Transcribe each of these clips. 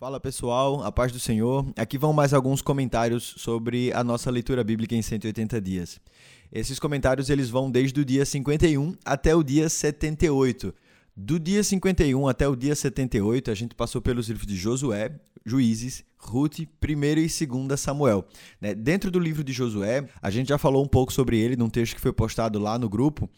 Fala pessoal, a paz do Senhor. Aqui vão mais alguns comentários sobre a nossa leitura bíblica em 180 dias. Esses comentários eles vão desde o dia 51 até o dia 78. Do dia 51 até o dia 78, a gente passou pelos livros de Josué, Juízes, Ruth, 1 e 2 Samuel. Né? Dentro do livro de Josué, a gente já falou um pouco sobre ele num texto que foi postado lá no grupo,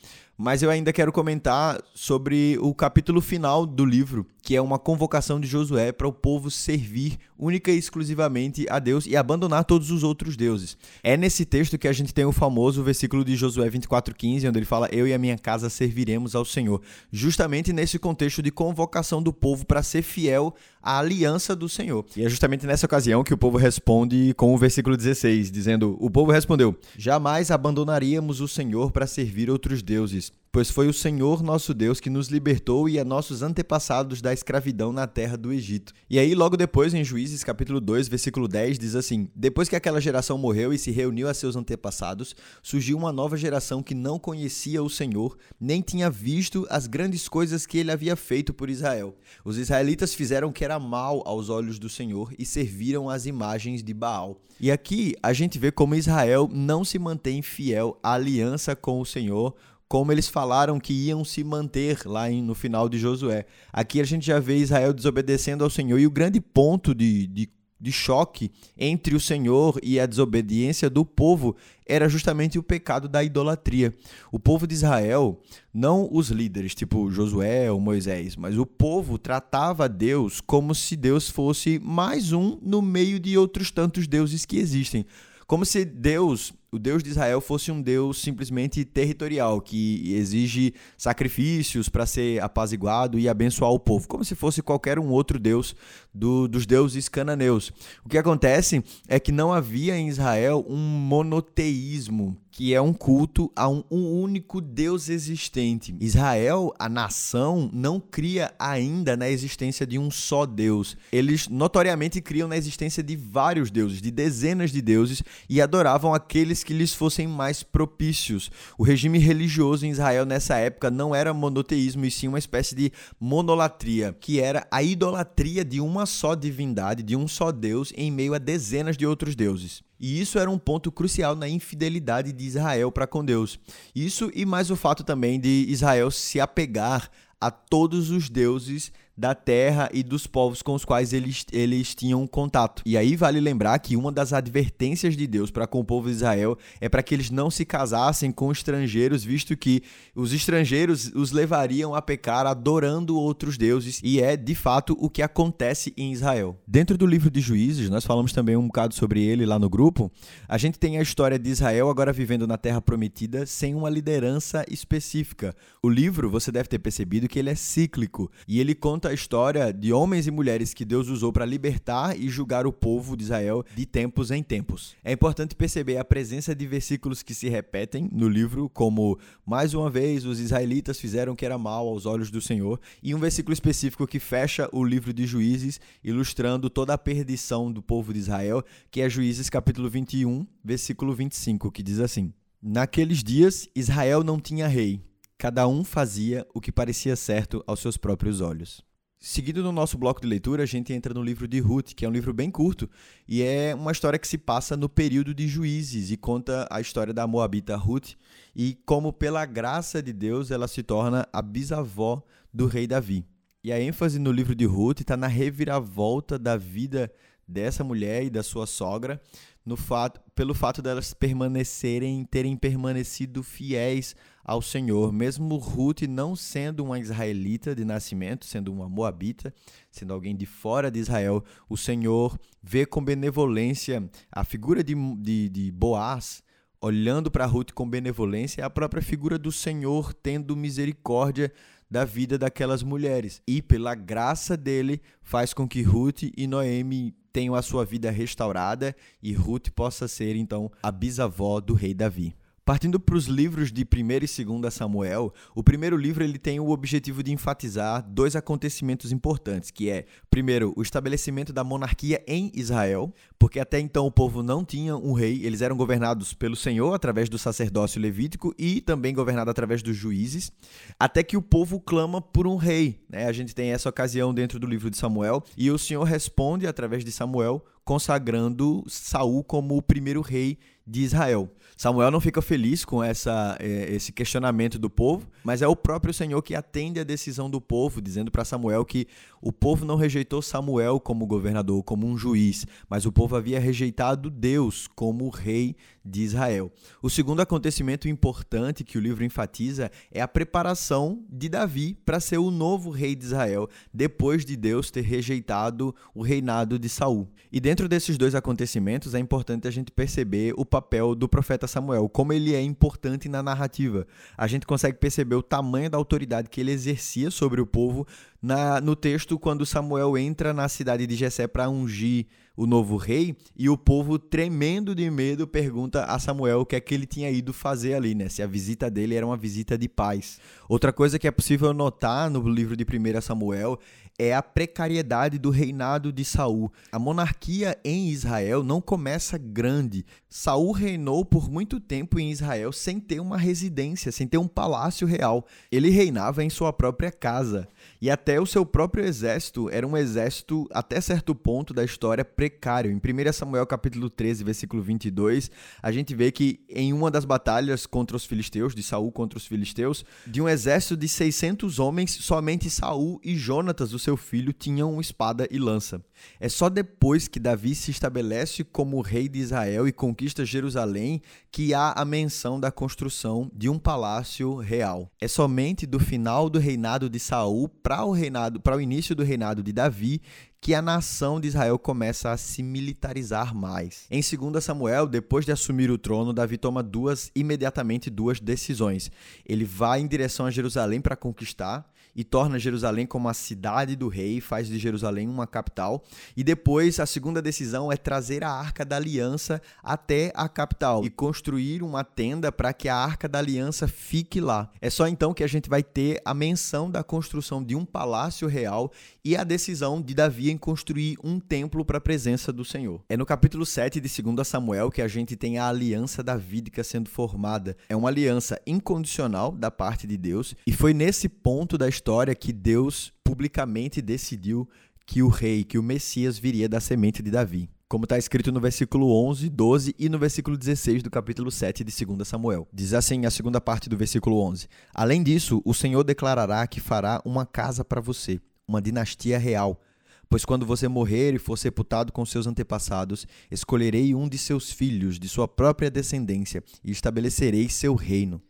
mas eu ainda quero comentar sobre o capítulo final do livro, que é uma convocação de Josué para o povo servir única e exclusivamente a Deus e abandonar todos os outros deuses. É nesse texto que a gente tem o famoso versículo de Josué 24:15, onde ele fala: "Eu e a minha casa serviremos ao Senhor". Justamente nesse contexto de convocação do povo para ser fiel à aliança do Senhor. E é justamente nessa ocasião que o povo responde com o versículo 16, dizendo: O povo respondeu: Jamais abandonaríamos o Senhor para servir outros deuses. Pois foi o Senhor nosso Deus que nos libertou e a nossos antepassados da escravidão na terra do Egito. E aí, logo depois, em Juízes capítulo 2, versículo 10, diz assim: Depois que aquela geração morreu e se reuniu a seus antepassados, surgiu uma nova geração que não conhecia o Senhor, nem tinha visto as grandes coisas que ele havia feito por Israel. Os israelitas fizeram o que era mal aos olhos do Senhor e serviram as imagens de Baal. E aqui a gente vê como Israel não se mantém fiel à aliança com o Senhor como eles falaram que iam se manter lá no final de Josué. Aqui a gente já vê Israel desobedecendo ao Senhor. E o grande ponto de, de, de choque entre o Senhor e a desobediência do povo era justamente o pecado da idolatria. O povo de Israel, não os líderes, tipo Josué ou Moisés, mas o povo tratava Deus como se Deus fosse mais um no meio de outros tantos deuses que existem. Como se Deus o Deus de Israel fosse um Deus simplesmente territorial, que exige sacrifícios para ser apaziguado e abençoar o povo, como se fosse qualquer um outro Deus do, dos deuses cananeus. O que acontece é que não havia em Israel um monoteísmo, que é um culto a um, um único Deus existente. Israel, a nação, não cria ainda na existência de um só Deus. Eles notoriamente criam na existência de vários deuses, de dezenas de deuses, e adoravam aqueles que lhes fossem mais propícios. O regime religioso em Israel nessa época não era monoteísmo, e sim uma espécie de monolatria, que era a idolatria de uma só divindade, de um só Deus, em meio a dezenas de outros deuses. E isso era um ponto crucial na infidelidade de Israel para com Deus. Isso e mais o fato também de Israel se apegar a todos os deuses da terra e dos povos com os quais eles, eles tinham contato. E aí vale lembrar que uma das advertências de Deus para com o povo de Israel é para que eles não se casassem com estrangeiros, visto que os estrangeiros os levariam a pecar adorando outros deuses, e é de fato o que acontece em Israel. Dentro do livro de Juízes, nós falamos também um bocado sobre ele lá no grupo, a gente tem a história de Israel agora vivendo na terra prometida sem uma liderança específica. O livro, você deve ter percebido que ele é cíclico e ele conta a história de homens e mulheres que Deus usou para libertar e julgar o povo de Israel de tempos em tempos. É importante perceber a presença de versículos que se repetem no livro, como mais uma vez os israelitas fizeram o que era mal aos olhos do Senhor, e um versículo específico que fecha o livro de Juízes, ilustrando toda a perdição do povo de Israel, que é Juízes capítulo 21, versículo 25, que diz assim: Naqueles dias Israel não tinha rei, cada um fazia o que parecia certo aos seus próprios olhos. Seguindo no nosso bloco de leitura, a gente entra no livro de Ruth, que é um livro bem curto e é uma história que se passa no período de juízes e conta a história da Moabita Ruth e como, pela graça de Deus, ela se torna a bisavó do rei Davi. E a ênfase no livro de Ruth está na reviravolta da vida dessa mulher e da sua sogra, no fato, pelo fato delas permanecerem, terem permanecido fiéis ao Senhor, mesmo Ruth não sendo uma israelita de nascimento, sendo uma moabita, sendo alguém de fora de Israel, o Senhor vê com benevolência a figura de, de, de Boaz, olhando para Ruth com benevolência, a própria figura do Senhor tendo misericórdia da vida daquelas mulheres. E pela graça dele, faz com que Ruth e Noemi tenham a sua vida restaurada e Ruth possa ser então a bisavó do rei Davi. Partindo para os livros de 1 e 2 Samuel, o primeiro livro ele tem o objetivo de enfatizar dois acontecimentos importantes, que é, primeiro, o estabelecimento da monarquia em Israel, porque até então o povo não tinha um rei, eles eram governados pelo Senhor através do sacerdócio levítico e também governado através dos juízes, até que o povo clama por um rei. Né? A gente tem essa ocasião dentro do livro de Samuel e o Senhor responde através de Samuel consagrando Saul como o primeiro rei de Israel. Samuel não fica feliz com essa, é, esse questionamento do povo, mas é o próprio Senhor que atende a decisão do povo, dizendo para Samuel que o povo não rejeitou Samuel como governador, como um juiz, mas o povo havia rejeitado Deus como rei de Israel. O segundo acontecimento importante que o livro enfatiza é a preparação de Davi para ser o novo rei de Israel, depois de Deus ter rejeitado o reinado de Saul. E dentro desses dois acontecimentos é importante a gente perceber o papel do profeta Samuel, como ele é importante na narrativa. A gente consegue perceber o tamanho da autoridade que ele exercia sobre o povo na, no texto quando Samuel entra na cidade de Jessé para ungir o novo rei e o povo tremendo de medo pergunta a Samuel o que é que ele tinha ido fazer ali, né? Se a visita dele era uma visita de paz. Outra coisa que é possível notar no livro de 1 Samuel é a precariedade do reinado de Saul. A monarquia em Israel não começa grande. Saul reinou por muito tempo em Israel sem ter uma residência, sem ter um palácio real. Ele reinava em sua própria casa. E até o seu próprio exército era um exército, até certo ponto da história, precário. Em 1 Samuel capítulo 13, versículo 22, a gente vê que em uma das batalhas contra os filisteus, de Saul contra os filisteus, de um exército de 600 homens, somente Saul e Jonatas, o seu seu filho tinham espada e lança. É só depois que Davi se estabelece como rei de Israel e conquista Jerusalém que há a menção da construção de um palácio real. É somente do final do reinado de Saul para o reinado, para o início do reinado de Davi que a nação de Israel começa a se militarizar mais. Em 2 Samuel, depois de assumir o trono, Davi toma duas imediatamente duas decisões. Ele vai em direção a Jerusalém para conquistar e torna Jerusalém como a cidade do rei, faz de Jerusalém uma capital. E depois a segunda decisão é trazer a Arca da Aliança até a capital e construir uma tenda para que a Arca da Aliança fique lá. É só então que a gente vai ter a menção da construção de um palácio real e a decisão de Davi em construir um templo para a presença do Senhor. É no capítulo 7 de 2 Samuel que a gente tem a aliança davídica sendo formada. É uma aliança incondicional da parte de Deus e foi nesse ponto da história que Deus publicamente decidiu que o rei, que o Messias viria da semente de Davi como está escrito no versículo 11, 12 e no versículo 16 do capítulo 7 de 2 Samuel. Diz assim a segunda parte do versículo 11: Além disso, o Senhor declarará que fará uma casa para você, uma dinastia real. Pois quando você morrer e for sepultado com seus antepassados, escolherei um de seus filhos, de sua própria descendência, e estabelecerei seu reino.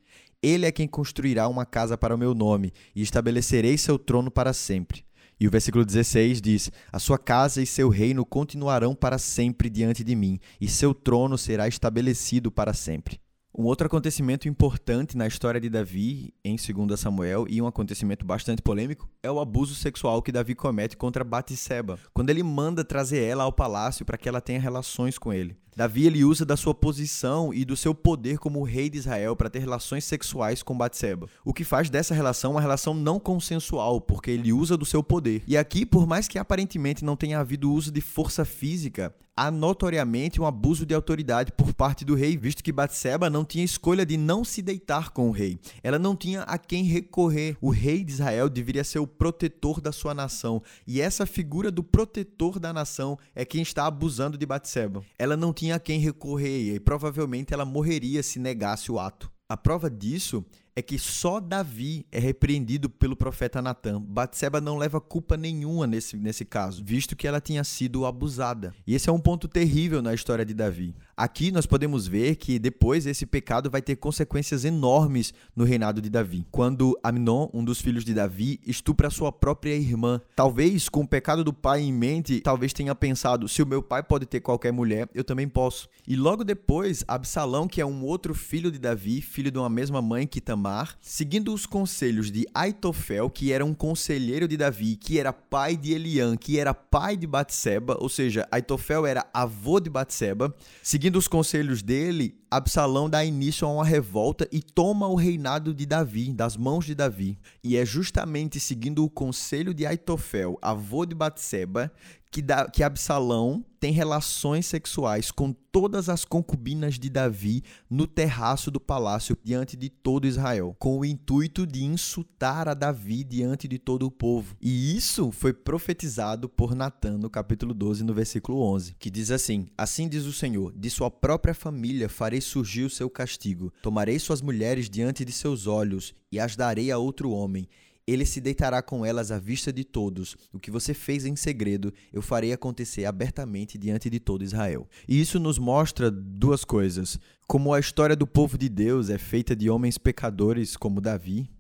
Ele é quem construirá uma casa para o meu nome, e estabelecerei seu trono para sempre. E o versículo 16 diz: A sua casa e seu reino continuarão para sempre diante de mim, e seu trono será estabelecido para sempre. Um outro acontecimento importante na história de Davi, em 2 Samuel, e um acontecimento bastante polêmico, é o abuso sexual que Davi comete contra Batseba, quando ele manda trazer ela ao palácio para que ela tenha relações com ele. Davi ele usa da sua posição e do seu poder como rei de Israel para ter relações sexuais com Batseba, o que faz dessa relação uma relação não consensual, porque ele usa do seu poder. E aqui, por mais que aparentemente não tenha havido uso de força física, há notoriamente um abuso de autoridade por parte do rei, visto que Batseba não tinha escolha de não se deitar com o rei. Ela não tinha a quem recorrer. O rei de Israel deveria ser o protetor da sua nação, e essa figura do protetor da nação é quem está abusando de Batseba. Ela não tinha a quem recorrer e provavelmente ela morreria se negasse o ato. A prova disso é que só Davi é repreendido pelo profeta Natan. Batseba não leva culpa nenhuma nesse, nesse caso, visto que ela tinha sido abusada. E esse é um ponto terrível na história de Davi. Aqui nós podemos ver que depois esse pecado vai ter consequências enormes no reinado de Davi. Quando Amnon, um dos filhos de Davi, estupra sua própria irmã. Talvez com o pecado do pai em mente, talvez tenha pensado: se o meu pai pode ter qualquer mulher, eu também posso. E logo depois, Absalão, que é um outro filho de Davi, filho de uma mesma mãe que também Seguindo os conselhos de Aitofel, que era um conselheiro de Davi, que era pai de Eliã, que era pai de Batseba, ou seja, Aitofel era avô de Batseba, seguindo os conselhos dele, Absalão dá início a uma revolta e toma o reinado de Davi, das mãos de Davi. E é justamente seguindo o conselho de Aitofel, avô de Batseba, que, da, que Absalão tem relações sexuais com todas as concubinas de Davi no terraço do palácio diante de todo Israel, com o intuito de insultar a Davi diante de todo o povo. E isso foi profetizado por Natan no capítulo 12, no versículo 11, que diz assim: Assim diz o Senhor: De sua própria família farei surgir o seu castigo. Tomarei suas mulheres diante de seus olhos e as darei a outro homem ele se deitará com elas à vista de todos. O que você fez em segredo, eu farei acontecer abertamente diante de todo Israel. E isso nos mostra duas coisas: como a história do povo de Deus é feita de homens pecadores como Davi,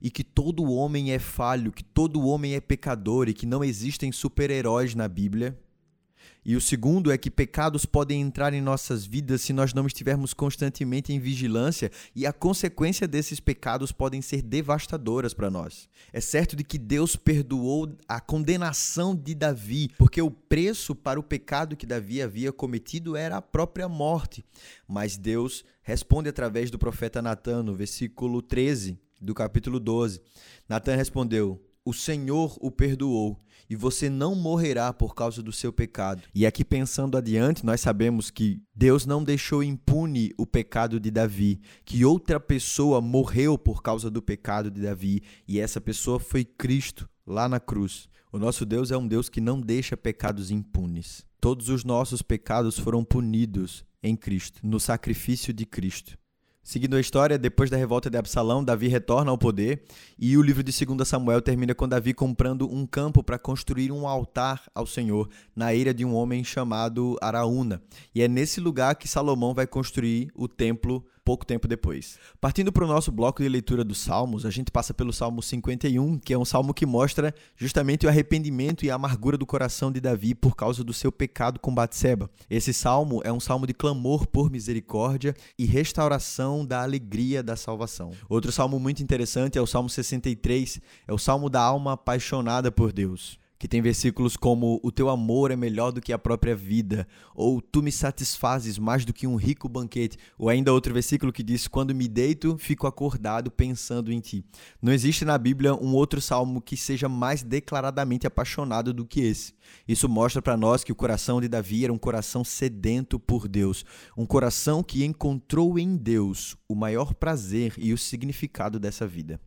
e que todo homem é falho, que todo homem é pecador e que não existem super-heróis na Bíblia. E o segundo é que pecados podem entrar em nossas vidas se nós não estivermos constantemente em vigilância, e a consequência desses pecados podem ser devastadoras para nós. É certo de que Deus perdoou a condenação de Davi, porque o preço para o pecado que Davi havia cometido era a própria morte. Mas Deus responde através do profeta Natan, no versículo 13 do capítulo 12. Natan respondeu: O Senhor o perdoou e você não morrerá por causa do seu pecado. E aqui pensando adiante, nós sabemos que Deus não deixou impune o pecado de Davi, que outra pessoa morreu por causa do pecado de Davi, e essa pessoa foi Cristo lá na cruz. O nosso Deus é um Deus que não deixa pecados impunes. Todos os nossos pecados foram punidos em Cristo, no sacrifício de Cristo. Seguindo a história, depois da revolta de Absalão, Davi retorna ao poder e o livro de 2 Samuel termina com Davi comprando um campo para construir um altar ao Senhor na eira de um homem chamado Araúna. E é nesse lugar que Salomão vai construir o templo pouco tempo depois. Partindo para o nosso bloco de leitura dos Salmos, a gente passa pelo Salmo 51, que é um salmo que mostra justamente o arrependimento e a amargura do coração de Davi por causa do seu pecado com Batseba. Esse salmo é um salmo de clamor por misericórdia e restauração da alegria da salvação. Outro salmo muito interessante é o Salmo 63, é o salmo da alma apaixonada por Deus que tem versículos como o teu amor é melhor do que a própria vida, ou tu me satisfazes mais do que um rico banquete, ou ainda outro versículo que diz quando me deito, fico acordado pensando em ti. Não existe na Bíblia um outro salmo que seja mais declaradamente apaixonado do que esse. Isso mostra para nós que o coração de Davi era um coração sedento por Deus, um coração que encontrou em Deus o maior prazer e o significado dessa vida.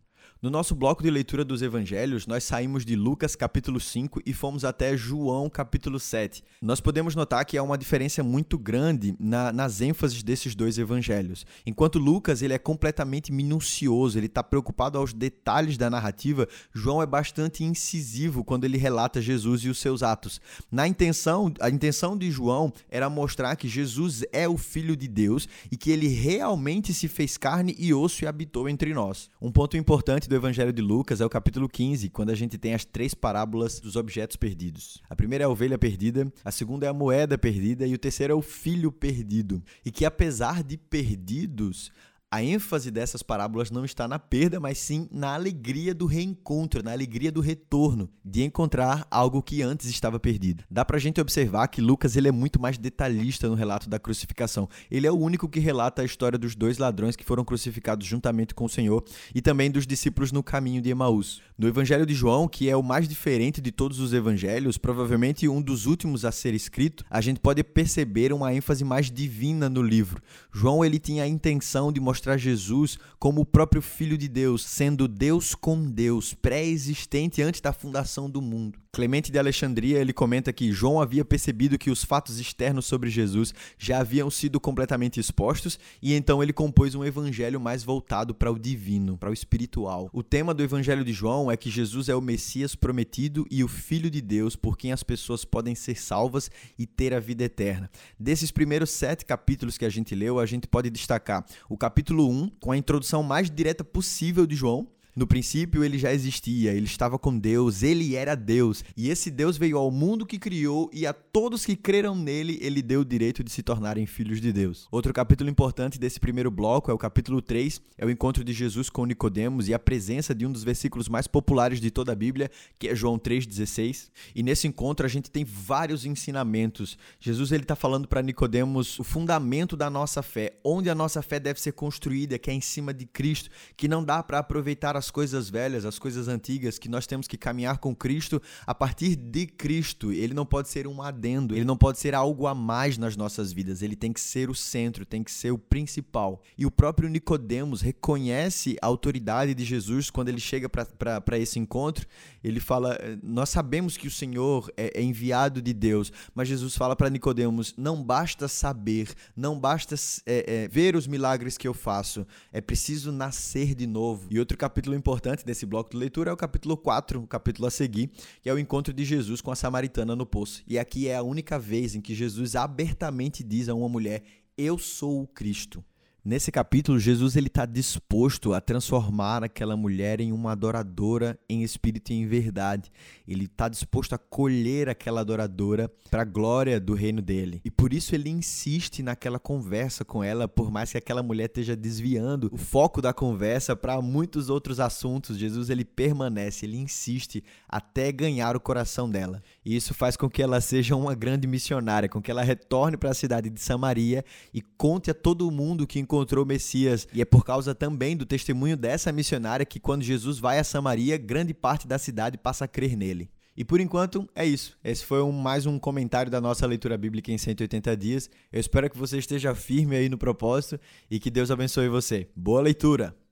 No nosso bloco de leitura dos evangelhos, nós saímos de Lucas capítulo 5 e fomos até João capítulo 7. Nós podemos notar que há uma diferença muito grande na, nas ênfases desses dois evangelhos. Enquanto Lucas ele é completamente minucioso, ele está preocupado aos detalhes da narrativa, João é bastante incisivo quando ele relata Jesus e os seus atos. Na intenção, a intenção de João era mostrar que Jesus é o Filho de Deus e que ele realmente se fez carne e osso e habitou entre nós. Um ponto importante do Evangelho de Lucas é o capítulo 15, quando a gente tem as três parábolas dos objetos perdidos. A primeira é a ovelha perdida, a segunda é a moeda perdida e o terceiro é o filho perdido. E que apesar de perdidos, a ênfase dessas parábolas não está na perda, mas sim na alegria do reencontro, na alegria do retorno, de encontrar algo que antes estava perdido. Dá pra gente observar que Lucas ele é muito mais detalhista no relato da crucificação. Ele é o único que relata a história dos dois ladrões que foram crucificados juntamente com o Senhor e também dos discípulos no caminho de Emaús. No Evangelho de João, que é o mais diferente de todos os evangelhos, provavelmente um dos últimos a ser escrito, a gente pode perceber uma ênfase mais divina no livro. João ele tinha a intenção de mostrar mostrar Jesus como o próprio Filho de Deus, sendo Deus com Deus, pré-existente antes da fundação do mundo. Clemente de Alexandria, ele comenta que João havia percebido que os fatos externos sobre Jesus já haviam sido completamente expostos e então ele compôs um evangelho mais voltado para o divino, para o espiritual. O tema do evangelho de João é que Jesus é o Messias prometido e o Filho de Deus por quem as pessoas podem ser salvas e ter a vida eterna. Desses primeiros sete capítulos que a gente leu, a gente pode destacar o capítulo 1, com a introdução mais direta possível de João, No princípio ele já existia, ele estava com Deus, ele era Deus, e esse Deus veio ao mundo que criou e a todos que creram nele, ele deu o direito de se tornarem filhos de Deus. Outro capítulo importante desse primeiro bloco é o capítulo 3, é o encontro de Jesus com Nicodemos e a presença de um dos versículos mais populares de toda a Bíblia, que é João 3:16. E nesse encontro a gente tem vários ensinamentos. Jesus ele está falando para Nicodemos o fundamento da nossa fé, onde a nossa fé deve ser construída, que é em cima de Cristo, que não dá para aproveitar as coisas velhas, as coisas antigas, que nós temos que caminhar com Cristo a partir de Cristo. Ele não pode ser um adendo, ele não pode ser algo a mais nas nossas vidas, ele tem que ser o centro, tem que ser o principal. E o próprio Nicodemos reconhece a autoridade de Jesus quando ele chega para esse encontro. Ele fala: Nós sabemos que o Senhor é, é enviado de Deus, mas Jesus fala para Nicodemos: não basta saber, não basta é, é, ver os milagres que eu faço, é preciso nascer de novo. E outro capítulo importante desse bloco de leitura é o capítulo 4, o capítulo a seguir, que é o encontro de Jesus com a samaritana no poço. E aqui é a única vez em que Jesus abertamente diz a uma mulher: Eu sou o Cristo. Nesse capítulo, Jesus ele está disposto a transformar aquela mulher em uma adoradora em espírito e em verdade. Ele está disposto a colher aquela adoradora para a glória do reino dele. E por isso ele insiste naquela conversa com ela, por mais que aquela mulher esteja desviando o foco da conversa para muitos outros assuntos. Jesus ele permanece, ele insiste até ganhar o coração dela. E isso faz com que ela seja uma grande missionária, com que ela retorne para a cidade de Samaria e conte a todo mundo que encontrou o Messias. E é por causa também do testemunho dessa missionária que, quando Jesus vai a Samaria, grande parte da cidade passa a crer nele. E por enquanto é isso. Esse foi um, mais um comentário da nossa leitura bíblica em 180 dias. Eu espero que você esteja firme aí no propósito e que Deus abençoe você. Boa leitura!